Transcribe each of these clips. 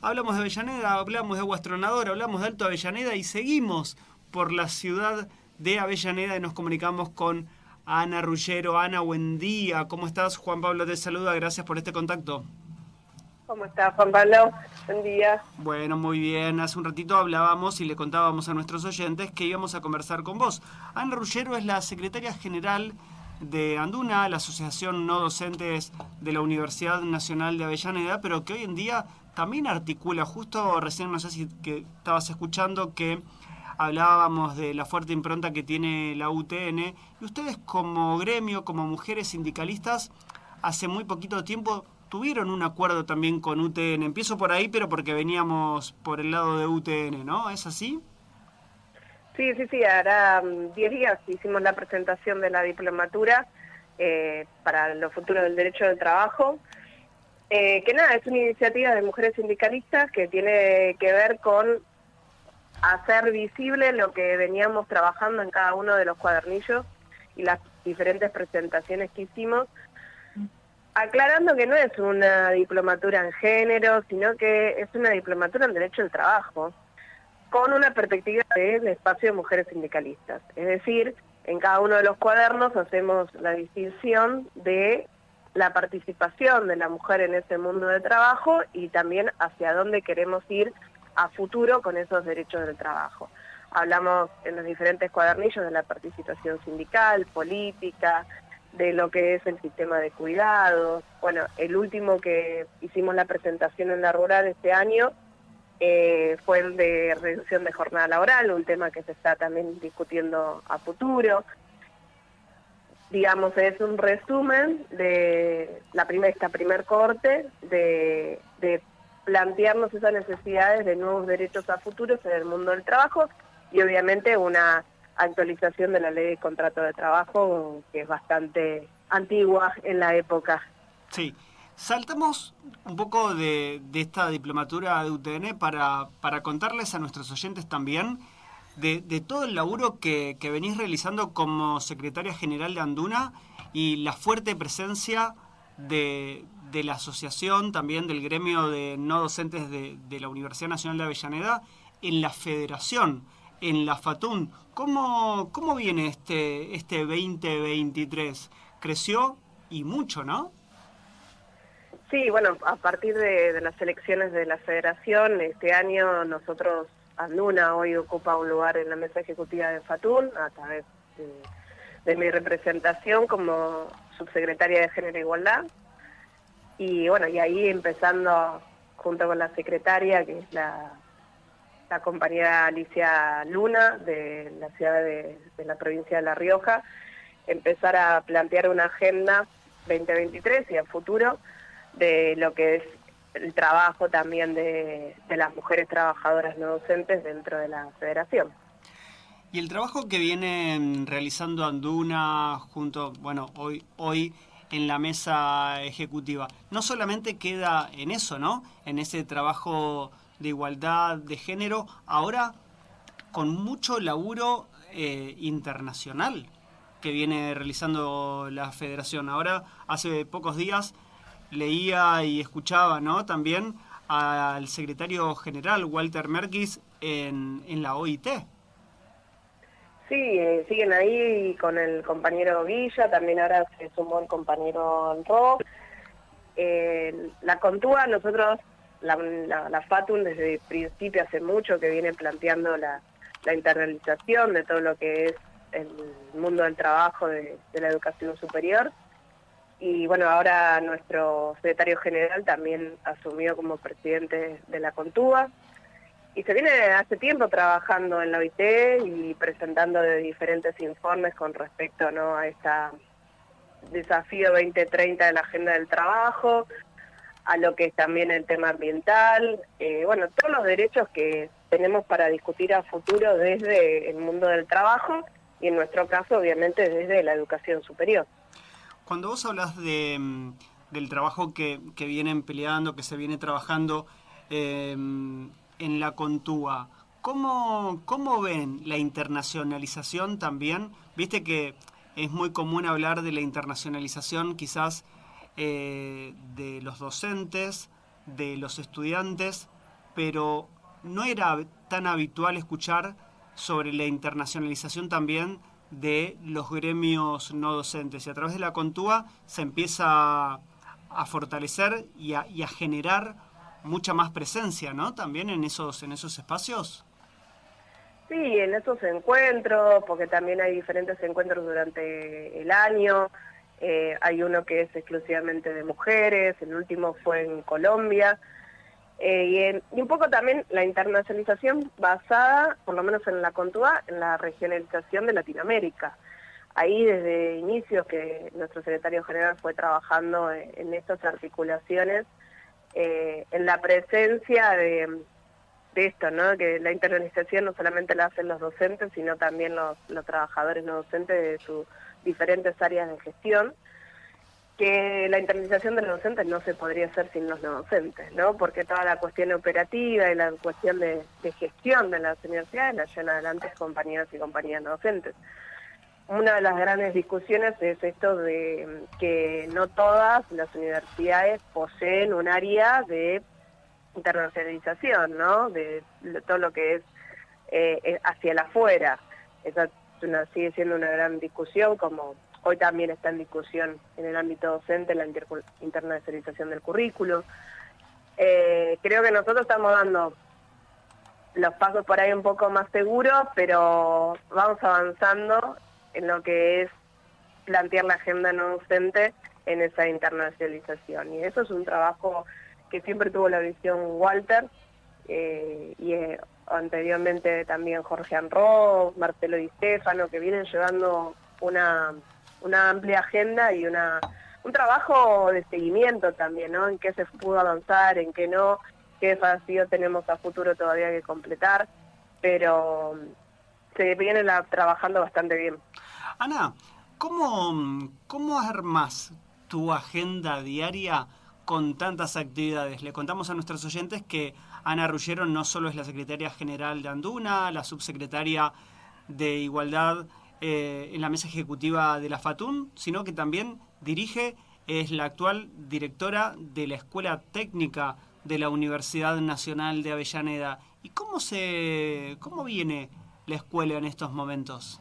Hablamos de Avellaneda, hablamos de Guastronador, hablamos de Alto Avellaneda y seguimos por la ciudad de Avellaneda y nos comunicamos con Ana Rullero. Ana, buen día. ¿Cómo estás? Juan Pablo te saluda. Gracias por este contacto. ¿Cómo estás, Juan Pablo? Buen día. Bueno, muy bien. Hace un ratito hablábamos y le contábamos a nuestros oyentes que íbamos a conversar con vos. Ana Rullero es la secretaria general de Anduna, la Asociación No Docentes de la Universidad Nacional de Avellaneda, pero que hoy en día también articula, justo recién no sé si que estabas escuchando que hablábamos de la fuerte impronta que tiene la UTN y ustedes como gremio, como mujeres sindicalistas, hace muy poquito tiempo tuvieron un acuerdo también con UTN. Empiezo por ahí, pero porque veníamos por el lado de UTN, ¿no? ¿Es así? Sí, sí, sí, hará 10 mm, días hicimos la presentación de la diplomatura eh, para los futuros del derecho del trabajo. Eh, que nada, es una iniciativa de mujeres sindicalistas que tiene que ver con hacer visible lo que veníamos trabajando en cada uno de los cuadernillos y las diferentes presentaciones que hicimos, aclarando que no es una diplomatura en género, sino que es una diplomatura en derecho al trabajo, con una perspectiva del espacio de mujeres sindicalistas. Es decir, en cada uno de los cuadernos hacemos la distinción de la participación de la mujer en ese mundo de trabajo y también hacia dónde queremos ir a futuro con esos derechos del trabajo. Hablamos en los diferentes cuadernillos de la participación sindical, política, de lo que es el sistema de cuidados. Bueno, el último que hicimos la presentación en la rural este año eh, fue el de reducción de jornada laboral, un tema que se está también discutiendo a futuro digamos, es un resumen de la primera, esta primer corte de, plantearnos esas necesidades de nuevos derechos a futuros en el mundo del trabajo y obviamente una actualización de la ley de contrato de trabajo que es bastante antigua en la época. Sí, saltamos un poco de, de esta diplomatura de UTN para, para contarles a nuestros oyentes también de, todo el laburo que, venís realizando como secretaria general de Anduna y la fuerte presencia de, la asociación, también del gremio de no docentes de, la Universidad Nacional de Avellaneda, en la federación, en la FATUN. ¿Cómo, cómo viene este, este 2023? Creció y mucho, ¿no? Sí, bueno, a partir de las elecciones de la federación, este año nosotros Anduna hoy ocupa un lugar en la mesa ejecutiva de FATUN a través de, mi representación como subsecretaria de Género e Igualdad. Y bueno, y ahí empezando junto con la secretaria, que es la, compañera Alicia Luna de la ciudad de, de la provincia de La Rioja, empezar a plantear una agenda 2023 y a futuro de lo que es el trabajo también de, las mujeres trabajadoras no docentes dentro de la federación. Y el trabajo que viene realizando Anduna junto, bueno, hoy, hoy en la mesa ejecutiva, no solamente queda en eso, ¿no? En ese trabajo de igualdad de género, ahora con mucho laburo eh, internacional que viene realizando la federación. Ahora, hace pocos días, leía y escuchaba ¿no? también al secretario general Walter Merkis en, en la OIT. Sí, eh, siguen ahí con el compañero Villa, también ahora se sumó el compañero Ro. Eh, la Contúa, nosotros, la, la, FATUN desde el principio hace mucho que viene planteando la, la internalización de todo lo que es el mundo del trabajo de la educación superior y bueno, ahora nuestro secretario general también asumió como presidente de la Contúa. Y se viene hace tiempo trabajando en la OIT y presentando de diferentes informes con respecto ¿no? a este desafío 2030 de la agenda del trabajo, a lo que es también el tema ambiental, eh, bueno, todos los derechos que tenemos para discutir a futuro desde el mundo del trabajo y en nuestro caso obviamente desde la educación superior. Cuando vos hablas mm, del trabajo que, que, vienen peleando, que se viene trabajando em, en la Contúa, ¿cómo, ¿cómo ven la internacionalización también? Viste que es muy común hablar de la internacionalización quizás eh, de los docentes, de los estudiantes, pero no era tan habitual escuchar sobre la internacionalización también de los gremios no docentes y a través de la Contúa se empieza a fortalecer y a, y a generar mucha más presencia, ¿no? También en esos, en esos espacios. Sí, en esos encuentros, porque también hay diferentes encuentros durante el año. Eh, hay uno que es exclusivamente de mujeres, el último fue en Colombia. Eh, y, un poco también la internacionalización basada, por lo menos en la Contúa, en la regionalización de Latinoamérica. Ahí desde inicios que nuestro secretario general fue trabajando en, estas articulaciones, eh, en la presencia de, esto, ¿no? que la internalización no solamente la hacen los docentes, sino también los trabajadores no docentes de sus diferentes áreas de gestión que la internalización de los docentes no se podría hacer sin los docentes, ¿no? Porque toda la cuestión operativa y la cuestión de, gestión de las universidades la llevan adelante compañeros y compañeras no docentes. Una de las grandes discusiones es esto de que no todas las universidades poseen un área de internacionalización, ¿no? De todo lo que es eh, hacia el afuera. Esa sigue siendo una gran discusión como Hoy también está en discusión en el ámbito docente la internacionalización del currículo. Eh, creo que nosotros estamos dando los pasos por ahí un poco más seguros, pero vamos avanzando en lo que es plantear la agenda no docente en esa internacionalización. Y eso es un trabajo que siempre tuvo la visión Walter eh, y eh, anteriormente también Jorge Anro, Marcelo Di Stefano, que vienen llevando una una amplia agenda y una un trabajo de seguimiento también, ¿no? En qué se pudo avanzar, en qué no, qué desafío tenemos a futuro todavía que completar, pero se viene la, trabajando bastante bien. Ana, ¿cómo, ¿cómo armas tu agenda diaria con tantas actividades? Le contamos a nuestros oyentes que Ana Rullero no solo es la secretaria general de Anduna, la subsecretaria de Igualdad eh, en la mesa ejecutiva de la FATUN, sino que también dirige, es la actual directora de la Escuela Técnica de la Universidad Nacional de Avellaneda. ¿Y cómo, se, cómo viene la escuela en estos momentos?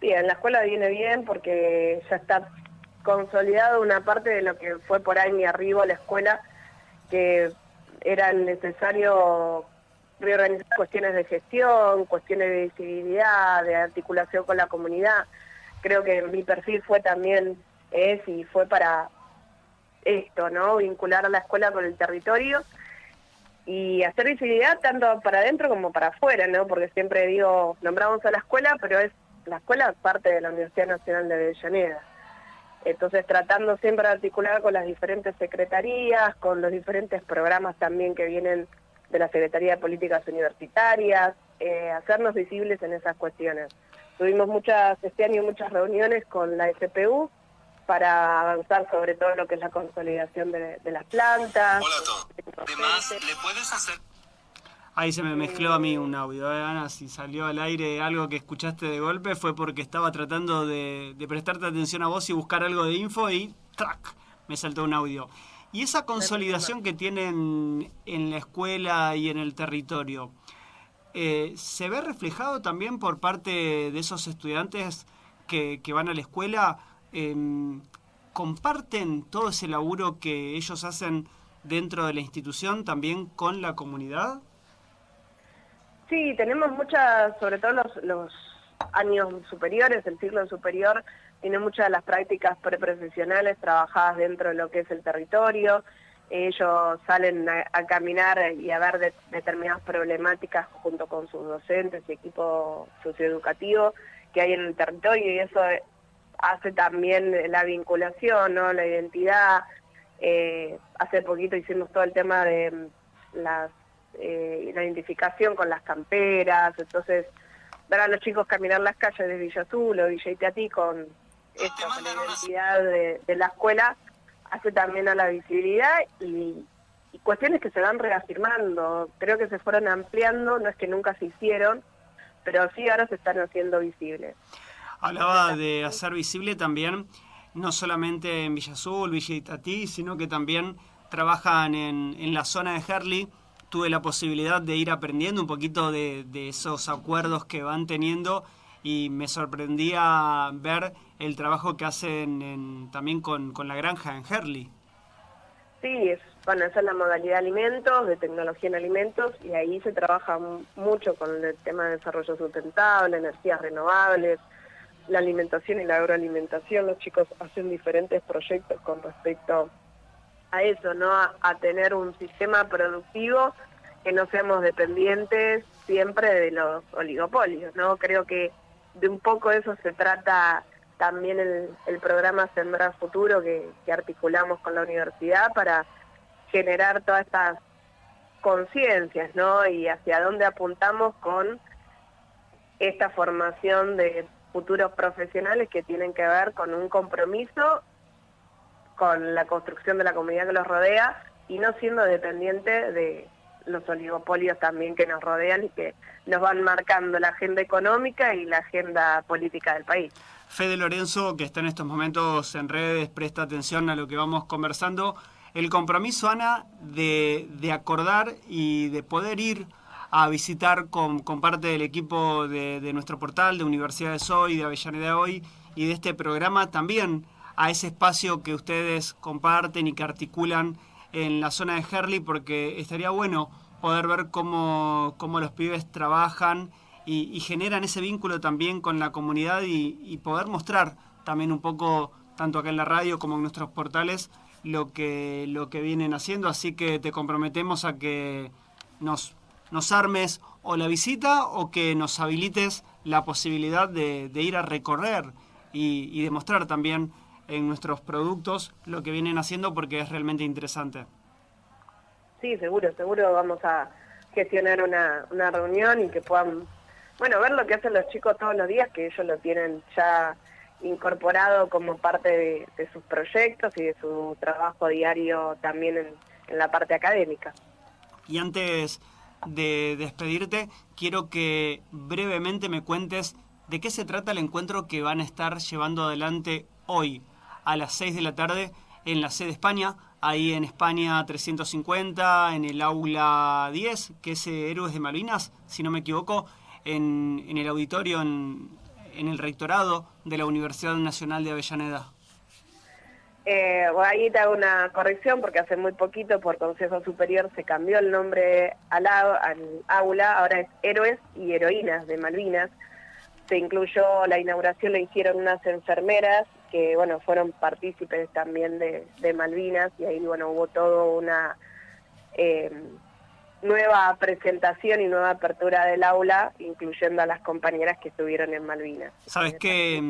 Bien, la escuela viene bien porque ya está consolidado una parte de lo que fue por ahí mi arribo la escuela, que era necesario reorganizar cuestiones de gestión, cuestiones de visibilidad, de articulación con la comunidad. Creo que mi perfil fue también, es y fue para esto, ¿no? Vincular a la escuela con el territorio y hacer visibilidad tanto para adentro como para afuera, ¿no? Porque siempre digo, nombramos a la escuela, pero es la escuela parte de la Universidad Nacional de Avellaneda. Entonces tratando siempre de articular con las diferentes secretarías, con los diferentes programas también que vienen de la Secretaría de Políticas Universitarias, eh, hacernos visibles en esas cuestiones. Tuvimos muchas, este año muchas reuniones con la SPU para avanzar sobre todo lo que es la consolidación de, las plantas. Hola a todos. Además, ¿le puedes hacer...? Ahí se me mezcló a mí un audio, ¿eh, Ana? Si salió al aire algo que escuchaste de golpe fue porque estaba tratando de, de prestarte atención a vos y buscar algo de info y ¡trac! me saltó un audio. Y esa consolidación que tienen en la escuela y en el territorio, eh, ¿se ve reflejado también por parte de esos estudiantes que, van a la escuela? Em, ¿Comparten todo ese laburo que ellos hacen dentro de la institución también con la comunidad? Sí, tenemos muchas, sobre todo los, los años superiores, el ciclo superior, tiene muchas de las prácticas preprofesionales trabajadas dentro de lo que es el territorio. Ellos salen a, caminar y a ver determinadas problemáticas junto con sus docentes y equipo socioeducativo que hay en el territorio y eso hace también la vinculación, ¿no? la identidad. Eh, hace poquito hicimos todo el tema de mm, las, eh, la identificación con las camperas, entonces ver a los chicos caminar las calles de Villa Azul o Villa Iteatí con esta identidad de, la escuela hace también a la visibilidad y, cuestiones que se van reafirmando. Creo que se fueron ampliando, no es que nunca se hicieron, pero sí ahora se están haciendo visibles. Hablaba de hacer visible también, no solamente en Villa Azul, Villa Itatí, sino que también trabajan en, la zona de Herley, tuve la posibilidad de ir aprendiendo un poquito de, esos acuerdos que van teniendo y me sorprendía ver el trabajo que hacen también con, con, la granja en Herley. Sí, es, bueno, esa es la modalidad de alimentos, de tecnología en alimentos, y ahí se trabaja mucho con el tema de desarrollo sustentable, energías renovables, la alimentación y la agroalimentación. Los chicos hacen diferentes proyectos con respecto a eso, ¿no? A, tener un sistema productivo que no seamos dependientes siempre de los oligopolios, ¿no? Creo que de un poco eso se trata también el, programa Sembrar Futuro que, que articulamos con la universidad para generar todas estas conciencias, ¿no? Y hacia dónde apuntamos con esta formación de futuros profesionales que tienen que ver con un compromiso con la construcción de la comunidad que los rodea y no siendo dependiente de los oligopolios también que nos rodean y que nos van marcando la agenda económica y la agenda política del país. Fede Lorenzo, que está en estos momentos en redes, presta atención a lo que vamos conversando. El compromiso, Ana, de, de acordar y de poder ir a visitar con, parte del equipo de, nuestro portal, de Universidades Hoy, de Avellaneda Hoy y de este programa también a ese espacio que ustedes comparten y que articulan en la zona de Herley, porque estaría bueno poder ver cómo, cómo los pibes trabajan y, generan ese vínculo también con la comunidad y, poder mostrar también un poco, tanto acá en la radio como en nuestros portales, lo que, lo que vienen haciendo. Así que te comprometemos a que nos nos armes o la visita o que nos habilites la posibilidad de, ir a recorrer y, demostrar también en nuestros productos lo que vienen haciendo porque es realmente interesante. Sí, seguro, seguro vamos a gestionar una, una reunión y que puedan, bueno, ver lo que hacen los chicos todos los días, que ellos lo tienen ya incorporado como parte de, sus proyectos y de su trabajo diario también en, en la parte académica. Y antes de despedirte, quiero que brevemente me cuentes de qué se trata el encuentro que van a estar llevando adelante hoy a las 6 de la tarde en la sede España, ahí en España 350, en el aula 10, que es Héroes de Malvinas, si no me equivoco, en, el auditorio, en, el rectorado de la Universidad Nacional de Avellaneda. Eh, ahí te hago una corrección porque hace muy poquito por Consejo Superior se cambió el nombre al, aula, ahora es Héroes y Heroínas de Malvinas. Se incluyó, la inauguración la hicieron unas enfermeras que, bueno, fueron partícipes también de, Malvinas y ahí, bueno, hubo todo una eh, nueva presentación y nueva apertura del aula, incluyendo a las compañeras que estuvieron en Malvinas. ¿Sabes qué?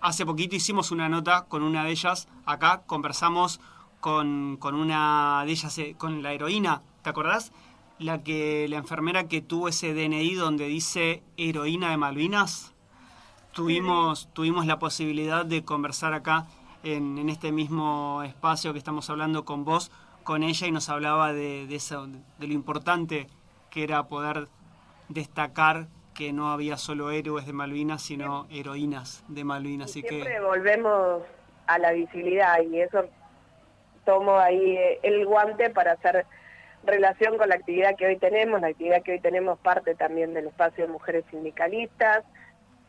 Hace poquito hicimos una nota con una de ellas, acá conversamos con, con una de ellas, eh, con la heroína, ¿te acordás? La que la enfermera que tuvo ese DNI donde dice heroína de Malvinas. Tuvimos, tuvimos la posibilidad de conversar acá en, este mismo espacio que estamos hablando con vos, con ella, y nos hablaba de, de, eso, de lo importante que era poder destacar que no había solo héroes de Malvinas, sino heroínas de Malvinas. Así siempre volvemos a la visibilidad y eso tomo ahí eh, el guante para hacer relación con la actividad que hoy tenemos. La actividad que hoy tenemos parte también del espacio de mujeres sindicalistas.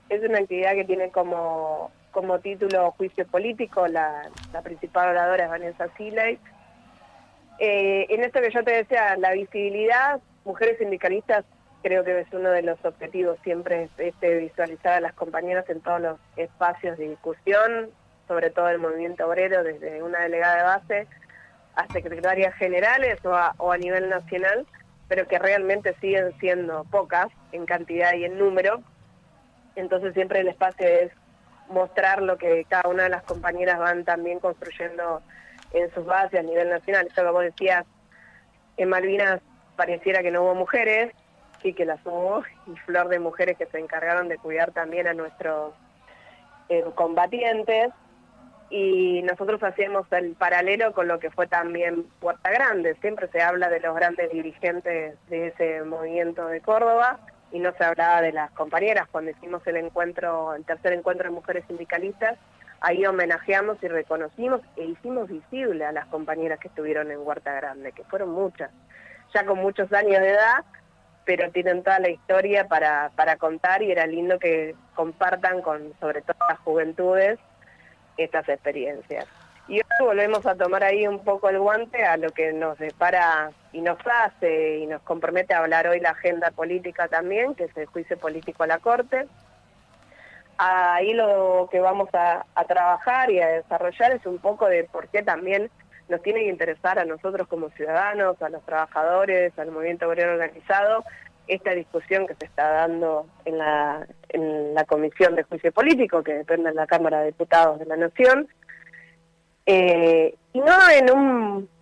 Es una actividad que tiene como, como título Juicio Político, la, principal oradora es Vanessa Siley. Eh, en esto que yo te decía, la visibilidad, mujeres sindicalistas creo que es uno de los objetivos siempre este, visualizar a las compañeras en todos los espacios de discusión, sobre todo el movimiento obrero, desde una delegada de base a secretarias generales o a nivel nacional, pero que realmente siguen siendo pocas en cantidad y en número. Entonces siempre el espacio es mostrar lo que cada una de las compañeras van también construyendo en sus bases a nivel nacional. Eso como decías, en Malvinas pareciera que no hubo mujeres, sí que las hubo, y flor de mujeres que se encargaron de cuidar también a nuestros eh, combatientes. Y nosotros hacíamos el paralelo con lo que fue también Puerta Grande. Siempre se habla de los grandes dirigentes de ese movimiento de Córdoba y no se hablaba de las compañeras. Cuando hicimos el encuentro, el tercer encuentro de mujeres sindicalistas, ahí homenajeamos y reconocimos e hicimos visible a las compañeras que estuvieron en Huerta Grande, que fueron muchas, ya con muchos años de edad, pero tienen toda la historia para, para contar y era lindo que compartan con sobre todo las juventudes estas experiencias. Y hoy volvemos a tomar ahí un poco el guante a lo que nos depara y nos hace y nos compromete a hablar hoy la agenda política también, que es el juicio político a la Corte. Ahí lo que vamos a, trabajar y a desarrollar es un poco de por qué también nos tiene que interesar a nosotros como ciudadanos, a los trabajadores, al movimiento obrero organizado, esta discusión que se está dando en la, en la Comisión de Juicio Político, que depende de la Cámara de Diputados de la Nación, eh, y no en un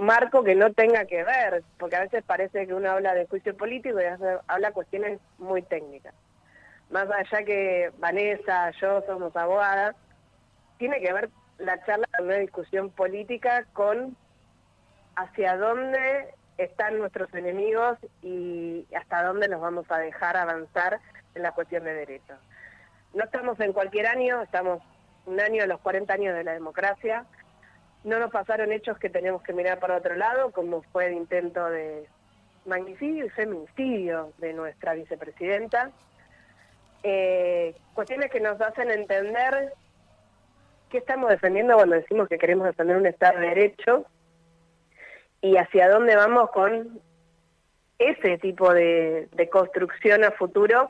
marco que no tenga que ver, porque a veces parece que uno habla de juicio político y habla cuestiones muy técnicas. Más allá que Vanessa, yo somos abogadas, tiene que ver la charla con una discusión política con hacia dónde están nuestros enemigos y hasta dónde nos vamos a dejar avanzar en la cuestión de derechos. No estamos en cualquier año, estamos un año de los 40 años de la democracia. No nos pasaron hechos que tenemos que mirar para otro lado, como fue el intento de magnicidio y feminicidio de nuestra vicepresidenta. Eh, cuestiones que nos hacen entender qué estamos defendiendo cuando decimos que queremos defender un Estado de Derecho y hacia dónde vamos con ese tipo de, construcción a futuro,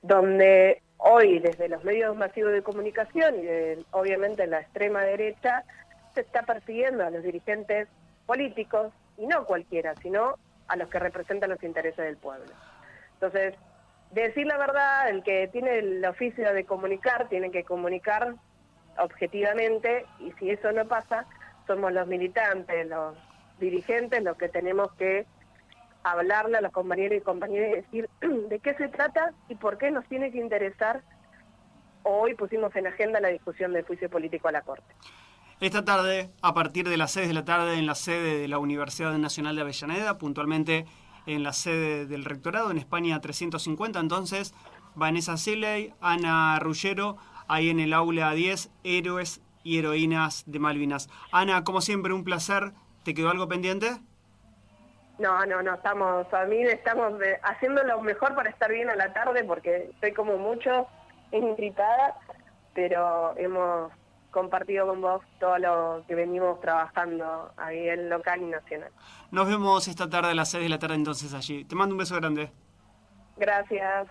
donde hoy desde los medios masivos de comunicación y obviamente la extrema derecha se está persiguiendo a los dirigentes políticos, y no cualquiera, sino a los que representan los intereses del pueblo. Entonces, decir la verdad, el que tiene el oficio de comunicar, tiene que comunicar objetivamente, y si eso no pasa, somos los militantes, los dirigentes, los que tenemos que hablarle a los compañeros y compañeras y decir de qué se trata y por qué nos tiene que interesar. Hoy pusimos en agenda la discusión del juicio político a la Corte. Esta tarde, a partir de las 6 de la tarde, en la sede de la Universidad Nacional de Avellaneda, puntualmente en la sede del rectorado en España 350, entonces Vanessa Siley, Ana Rullero, ahí en el aula 10, Héroes y Heroínas de Malvinas. Ana, como siempre, un placer. ¿Te quedó algo pendiente? No, no, no, estamos, a mí estamos haciendo lo mejor para estar bien a la tarde porque estoy como mucho ingripada, pero hemos compartido con vos todo lo que venimos trabajando a nivel local y nacional. Nos vemos esta tarde a las 6 de la tarde entonces allí. Te mando un beso grande. Gracias.